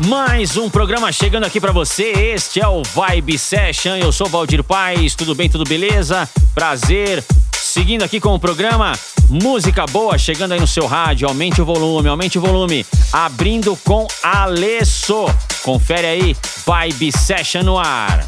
Mais um programa chegando aqui para você. Este é o Vibe Session. Eu sou Valdir Paz. Tudo bem? Tudo beleza? Prazer. Seguindo aqui com o programa, música boa chegando aí no seu rádio. Aumente o volume, aumente o volume. Abrindo com Alesso. Confere aí, Vibe Session no ar.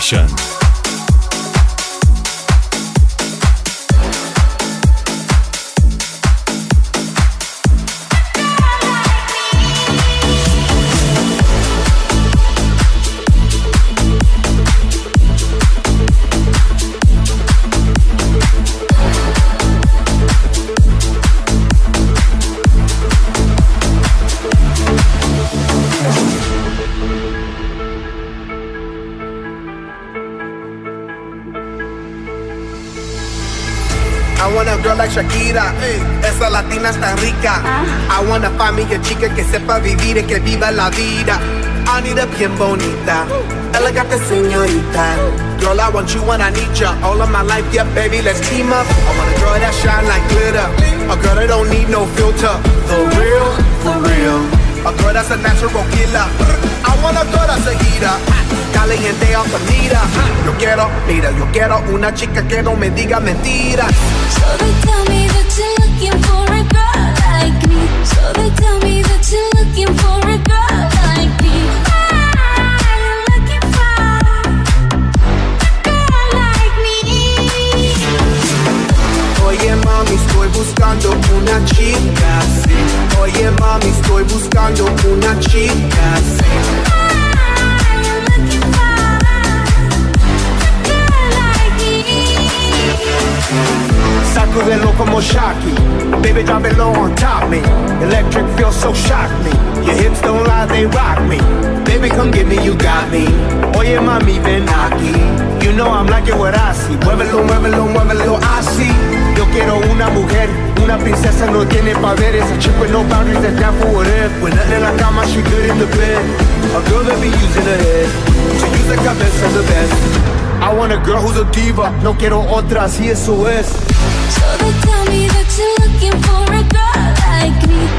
选 Esa latina está rica. I wanna find me a chica que sepa vivir y que viva la vida. I need a bien bonita, elegante señorita. Girl, I want you when I need ya. All of my life, yeah, baby, let's team up. I want a girl that shine like glitter. A girl that don't need no filter. The real, for real. A girl that's a natural killer. I want a girl that's a heater. Caliente altamira. Yo quiero, mira, yo quiero una chica que no me diga mentiras. Shocky. Baby, drop it low on top me. Electric feels so shock me. Your hips don't lie, they rock me. Baby, come get me, you got me. Oye, mami, ven aquí. You know I'm like it what I see. Muévelo, muévelo, muévelo, así. Yo quiero una mujer, una princesa no tiene poderes. A chick with no boundaries that's down for whatever. When nothing in la cama, she good in the bed. A girl that be using her head. To use the cabeza the best. I want a girl who's a diva. No quiero otra, así eso es. So they tell me that you're looking for a girl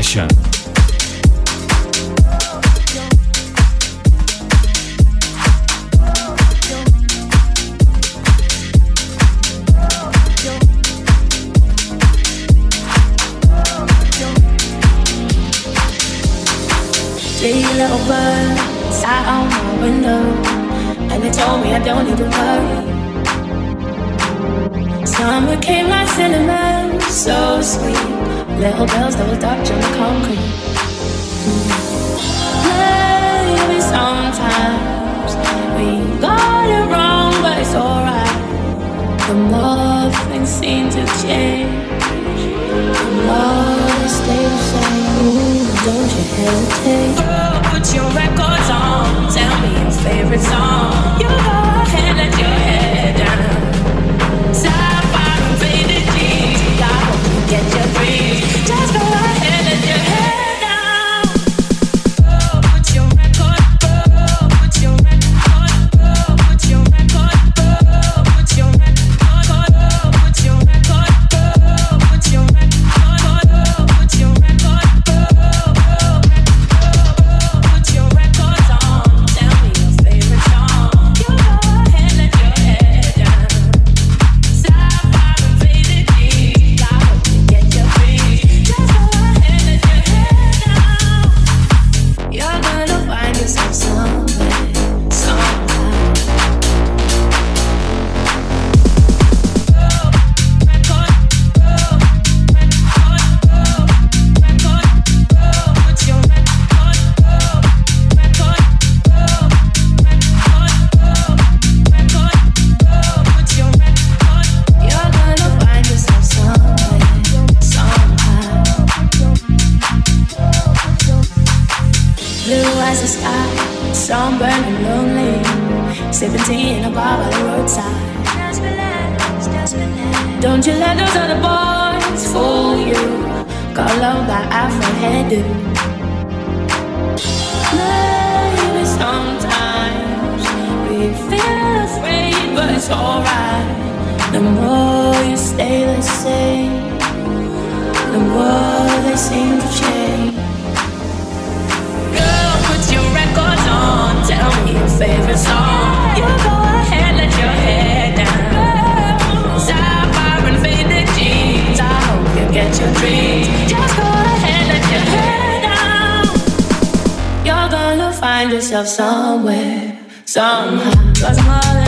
Session. Somewhere, somehow. Cause more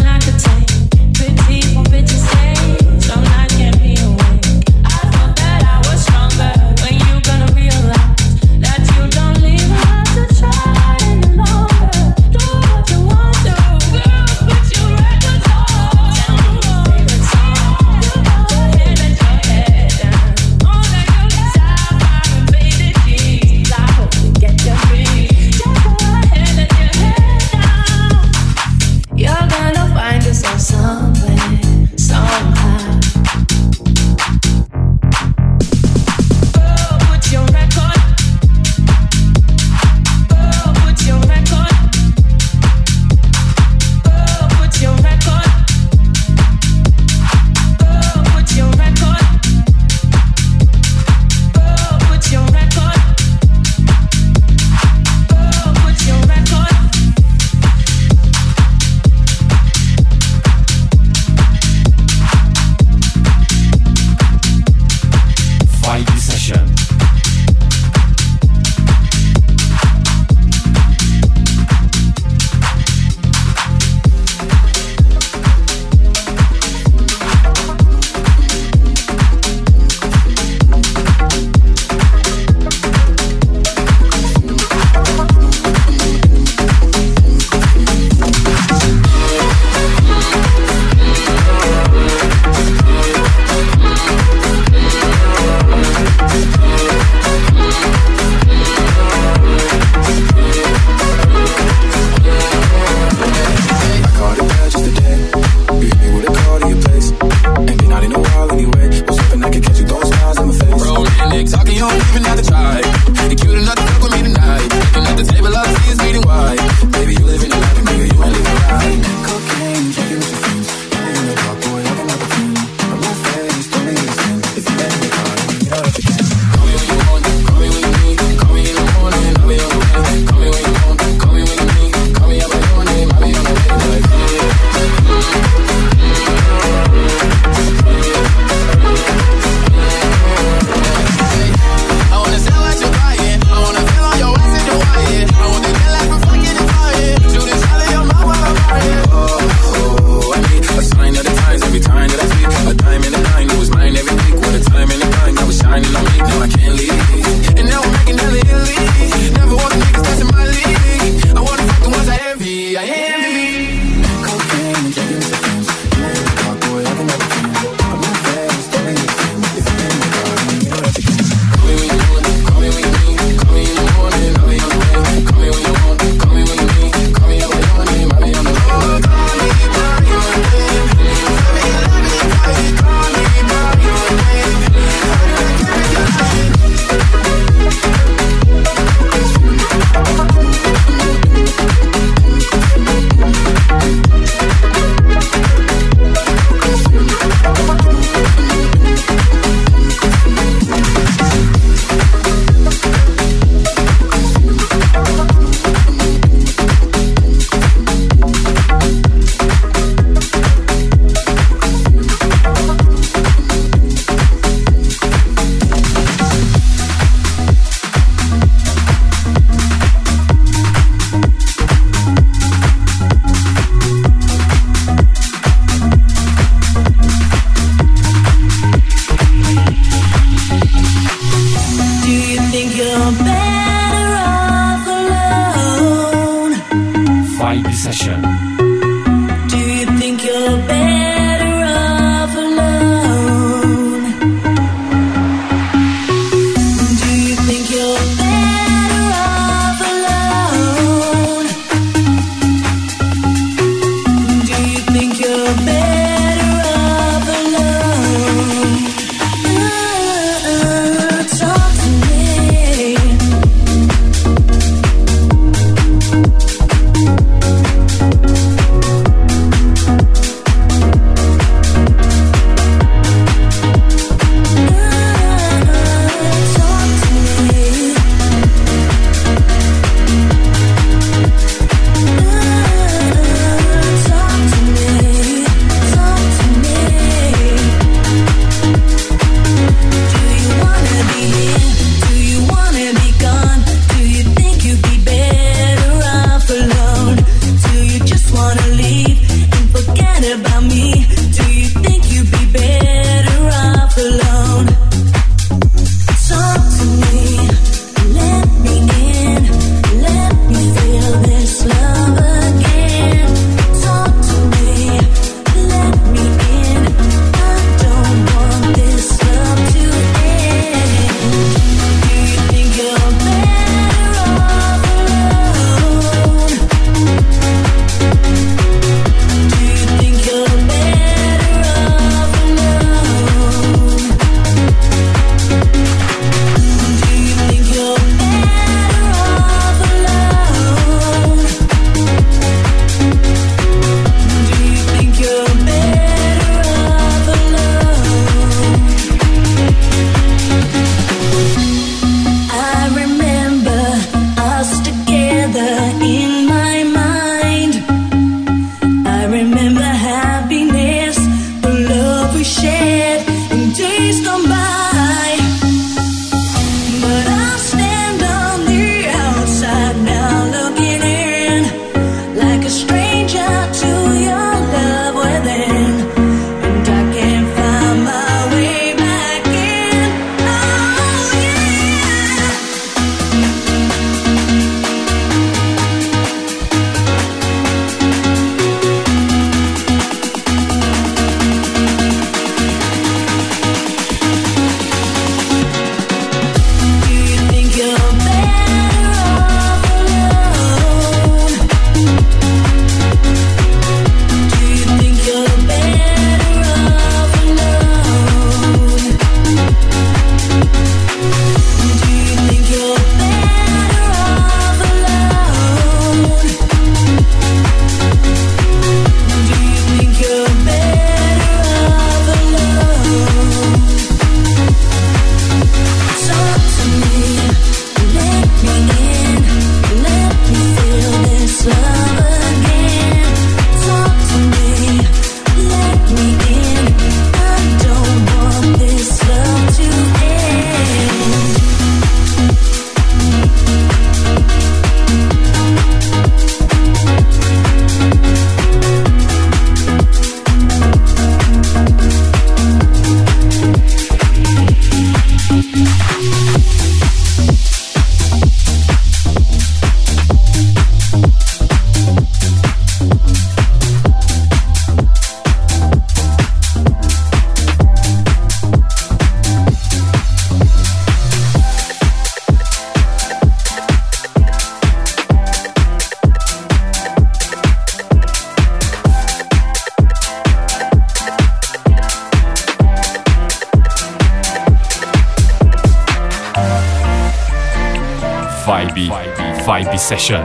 Session.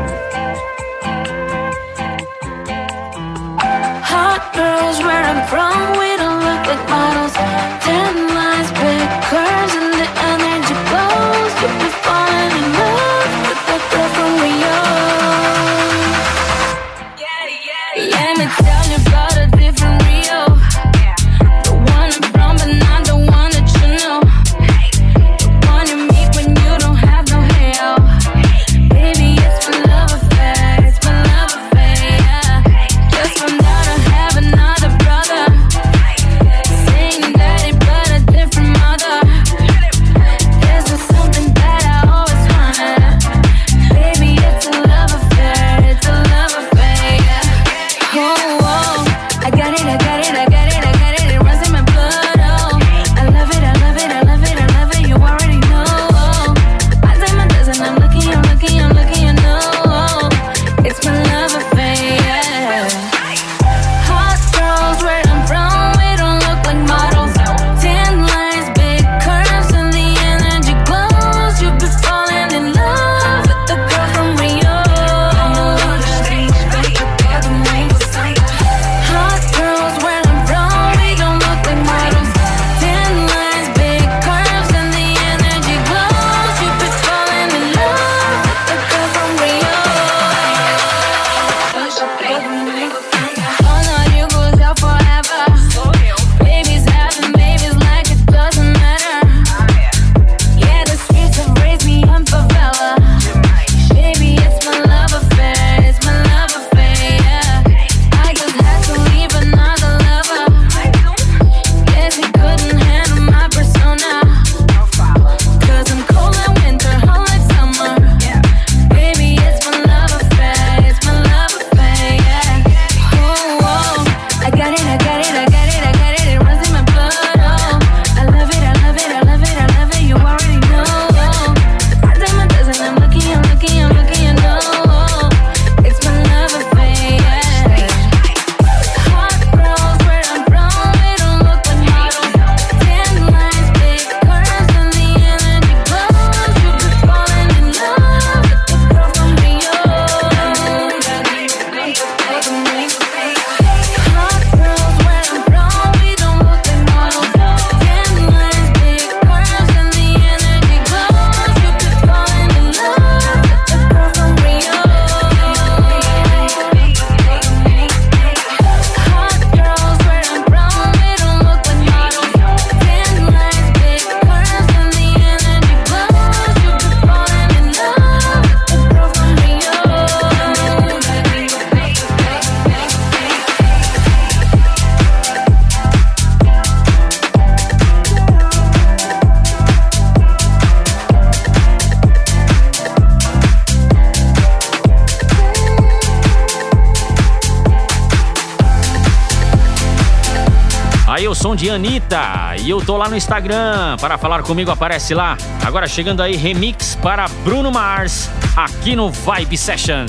De Anitta. E eu tô lá no Instagram. Para falar comigo, aparece lá. Agora chegando aí, remix para Bruno Mars, aqui no Vibe Session.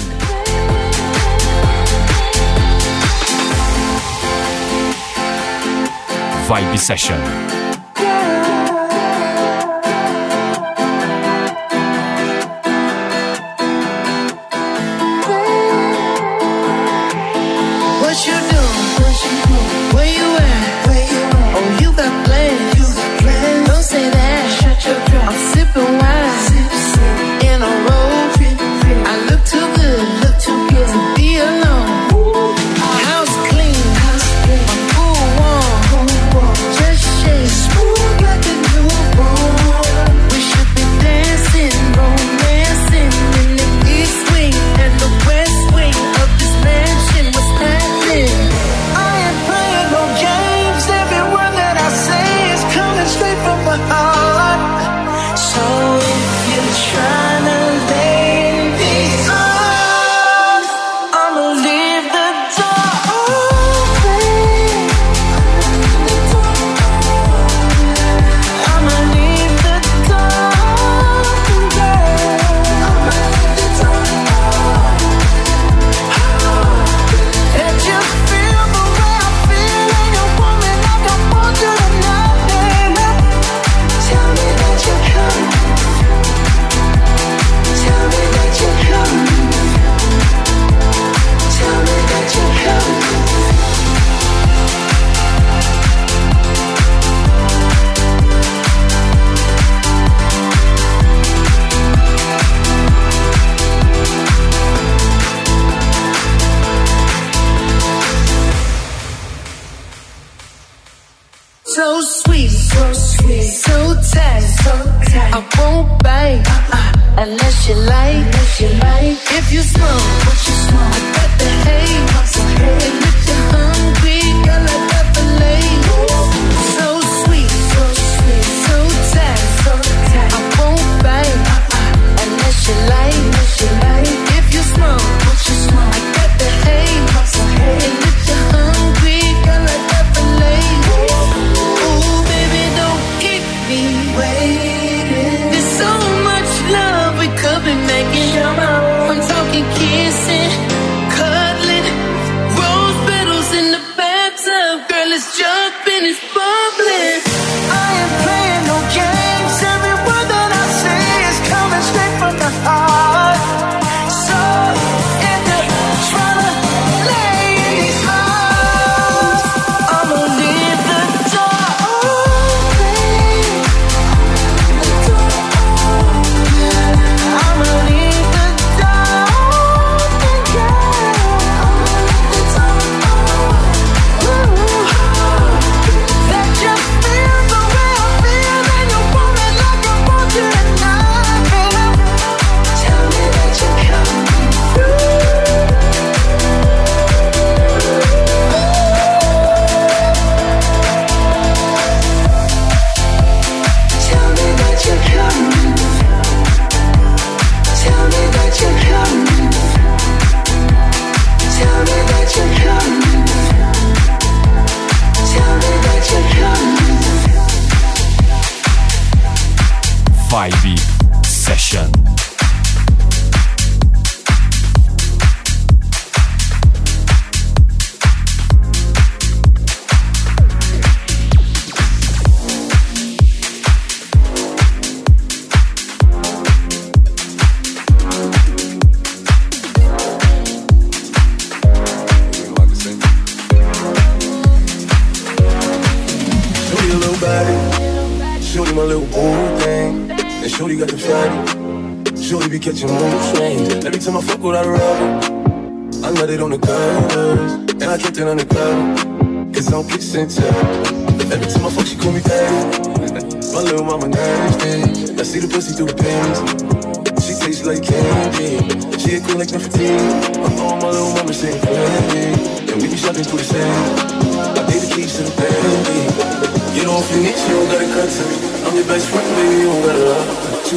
Vibe Session.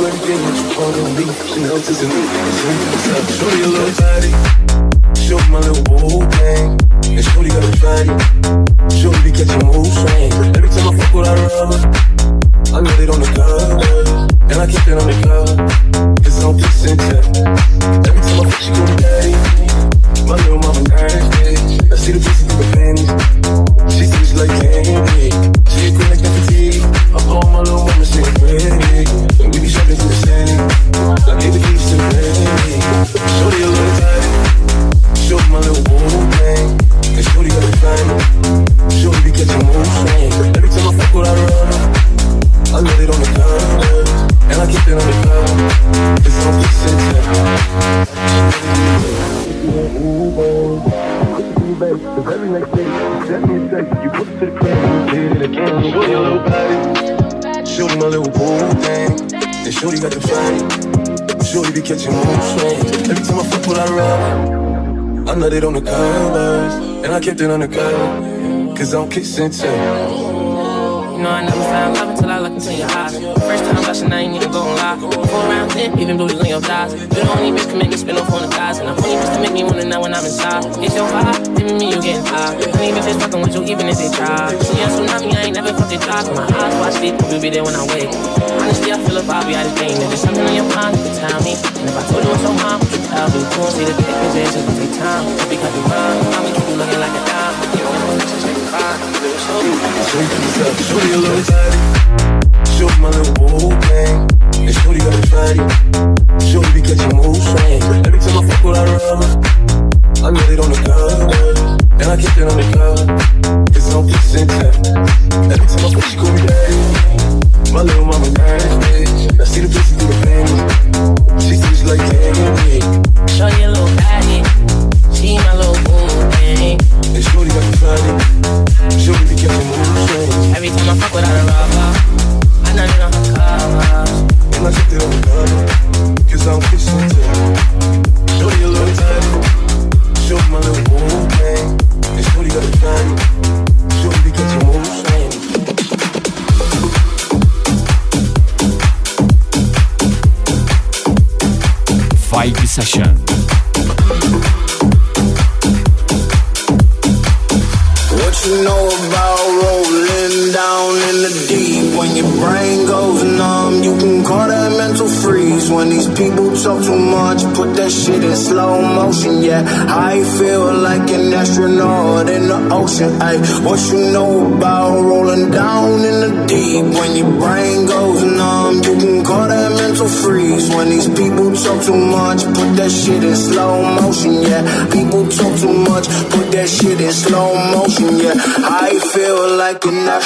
Everything that you want to be. Chanel to the new. Show me a little body. Shorty my little boo thing. And Shorty got a fatty. Shorty be catching mood swings. Every time I fuck with her rubber, I know they don't cover. And I keep it on the cover. Cause I don't get sent Every time I fuck, she go daddy. My little mama nasty. I see the pussy through the panties. She seems like candy. She a like I my little mama, she ain't ready. And we be shopping through the city. Like baby, keep some ready. Shorty a little tight. Shorty my little boo thing. And Shorty got a thing. Shorty be catching mood swings. Every time I fuck with her, run. I know they don't cover. And I keep it on the cover. Cause I don't get sent Cause every next day, send me a text, you put it to the crib, did it again. Shorty a little body, shorty my little boo thing, and shorty got the fatty. Shorty be catching mood swings. Every time I fuck with her rub, I know they on the covers, and I kept it on the cover, cause I'm kissing tell. You know I never found love until I look into your eyes. First time blushing, I ain't even gon' lie. Four round ten, even booties on your thighs. You the only bitch can make me spin off on the guys. And I'm only bitch to make me wanna know when I'm inside. It's your vibe, giving me you getting high. Honey bitches fucking with you even if they try. She a tsunami, I ain't never it dry. My eyes watch sleep, you'll be there when I wake. Honestly, I feel if I'll be out of game. If there's something on your mind, you can tell me. And if I told you what's on mine, would you tell me? You won't see the pictures, it's just gonna take time. Because you're mine, I'ma keep you looking like a dime. You know, it's just fine. Shorty a little tighty. Shorty my little boo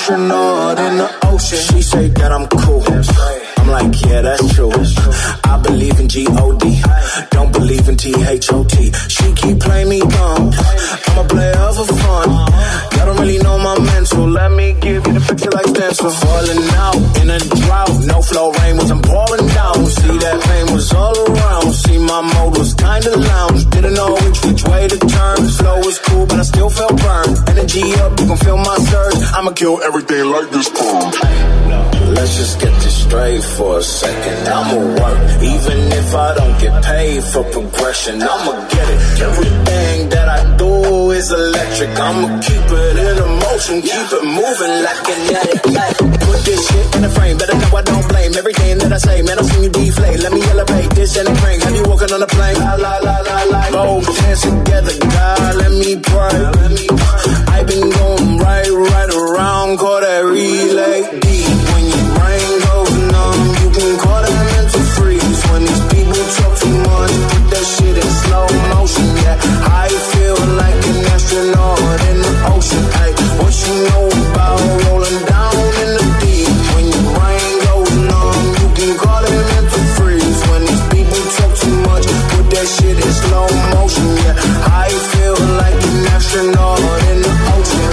like my mode was kinda lounge. Didn't know which which way to turn. Flow was cool, but I still felt burned. Energy up, you can feel my surge. I'ma kill everything like this purge. Let's just get this straight for a second. I'ma work, even if I don't get paid for progression. I'ma get it. Everything that I do is electric. I'ma keep it in motion, keep it moving like kinetic. Like, put this shit in a frame, better know I don't blame everything that I say. Man, I've seen you deflate. Let me elevate this and a crane. Have you walking on a plane? La la la la la. Both hands together, God, let me pray. I've been going right, right astronaut in the ocean.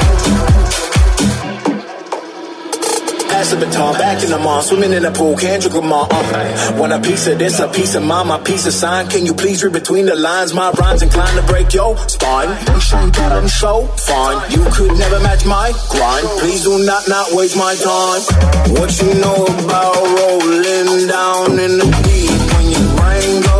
Pass the baton, back in the mall, swimming in the pool, can't drink them all. Want a piece of this, a piece of mine, my piece of sign. Can you please read between the lines? My rhymes inclined to break your spine. They say that I'm so fine, you could never match my grind. Please do not not waste my time. What you know about rolling down in the deep? When your brain goes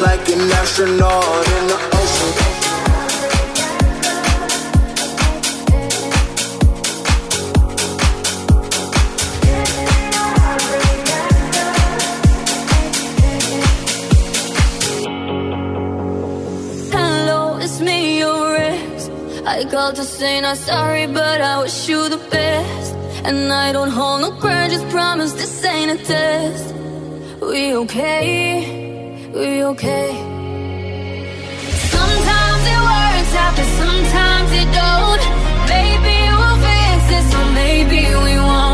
like an astronaut in the ocean. Hello, it's me, your ex. I called to say not sorry, but I wish you the best. And I don't hold no grudge, just promise this ain't a test. We okay? We okay? Sometimes it works out, but sometimes it don't. Maybe we'll fix this, or maybe we won't.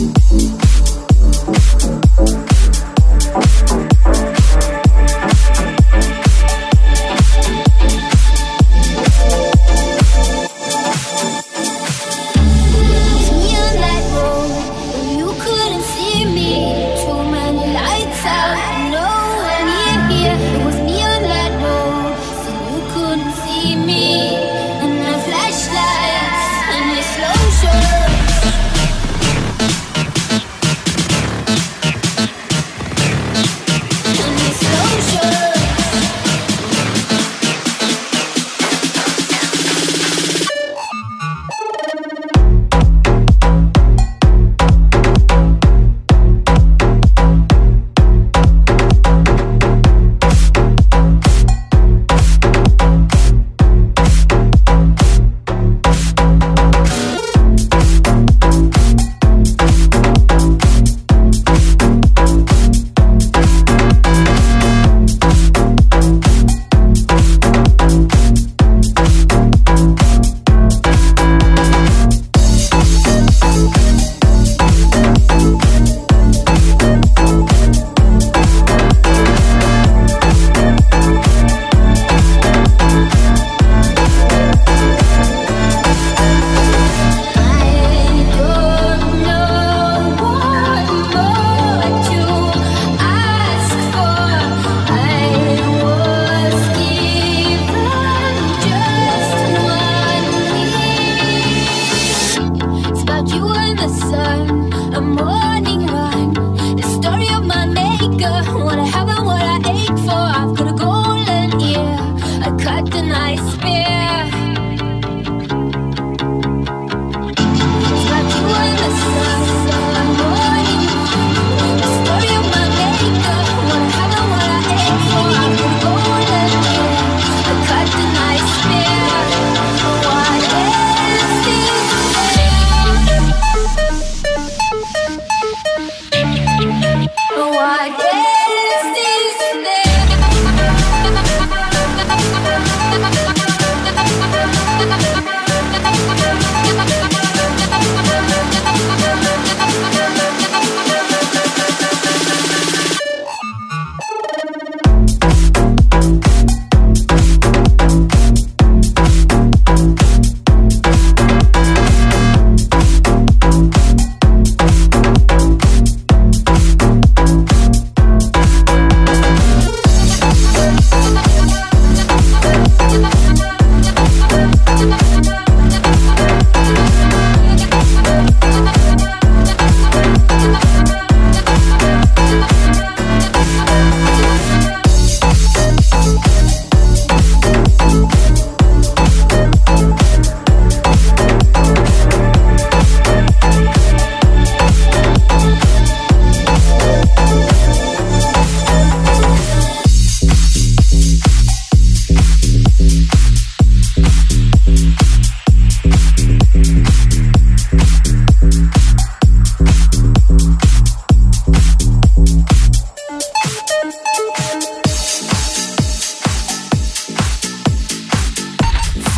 Thank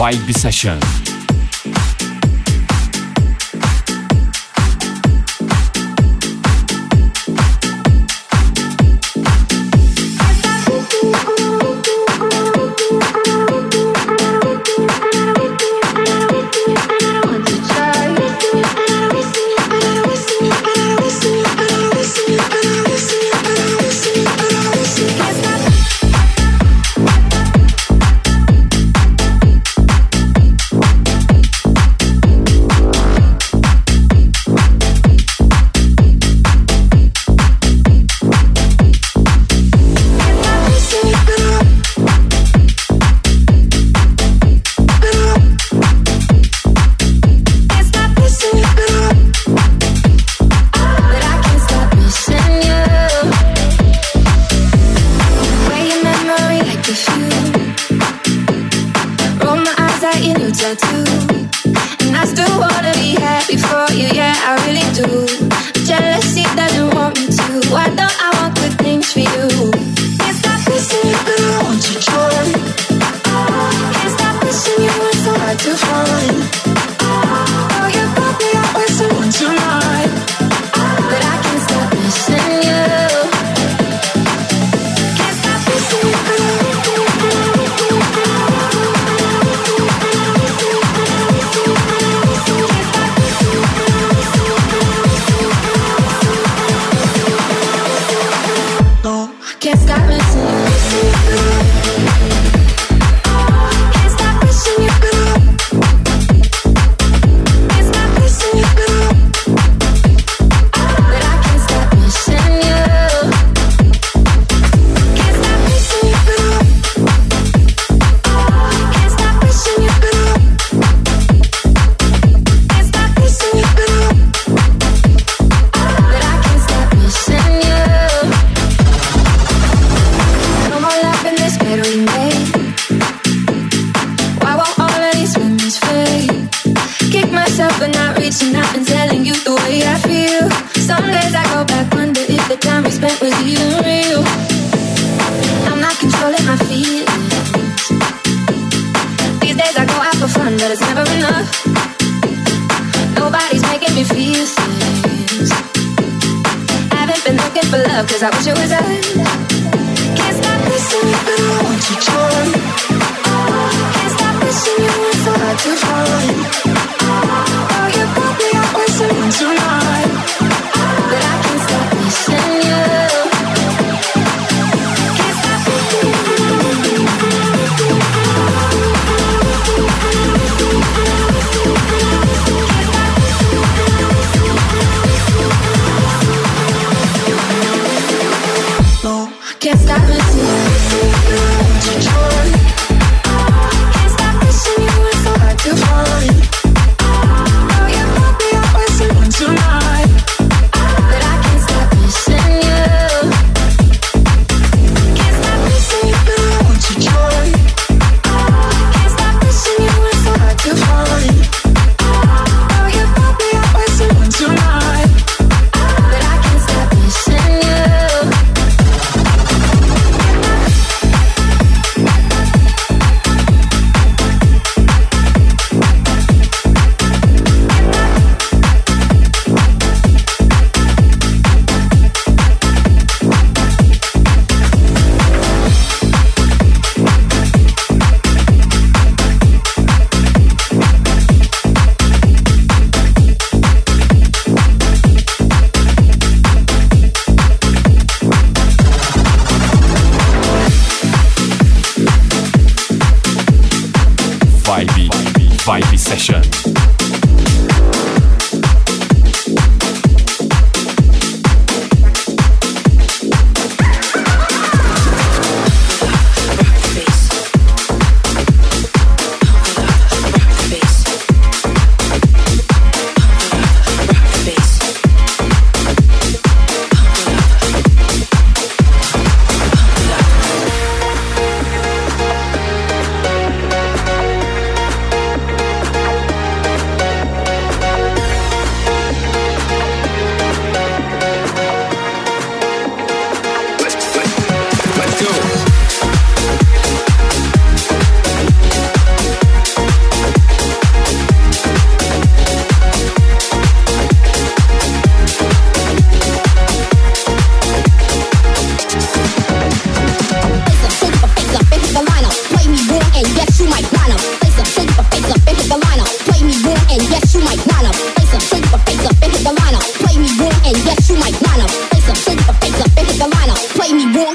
Vibe Session.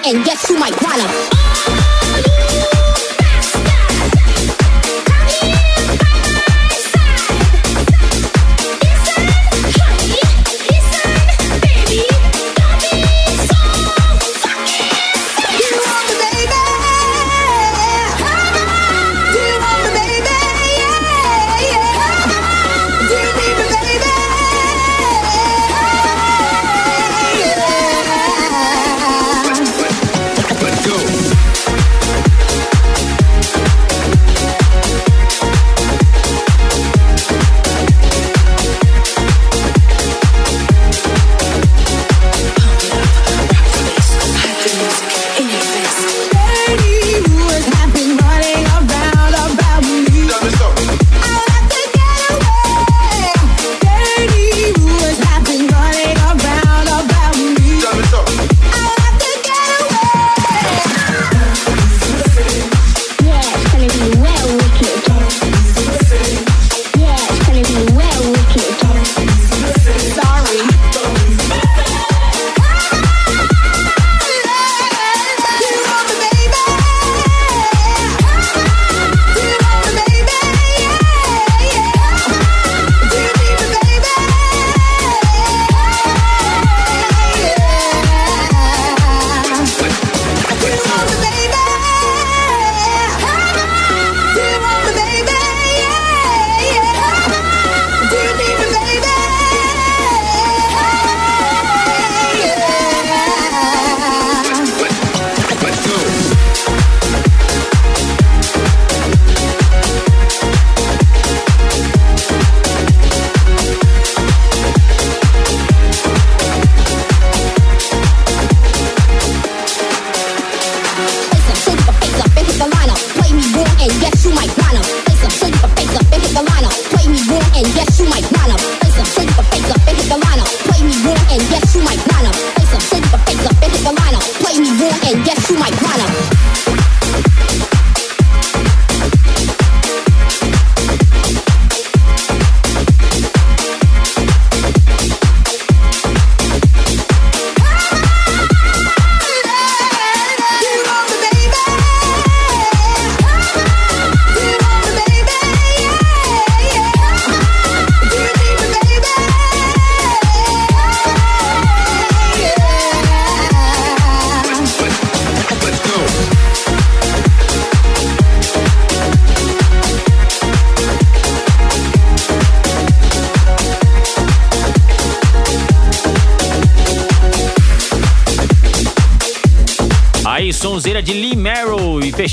and get you my wallet.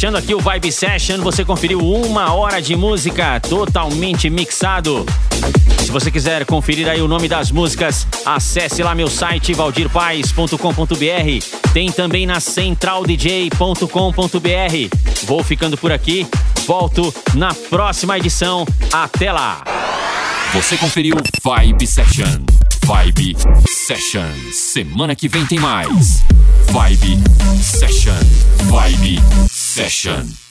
Fechando aqui o Vibe Session, você conferiu uma hora de música totalmente mixado. Se você quiser conferir aí o nome das músicas, acesse lá meu site valdirpaes.com.br. Tem também na centraldj.com.br. Vou ficando por aqui. Volto na próxima edição. Até lá! Você conferiu Vibe Session. Vibe Session. Semana que vem tem mais. Vibe Session. Vibe Session.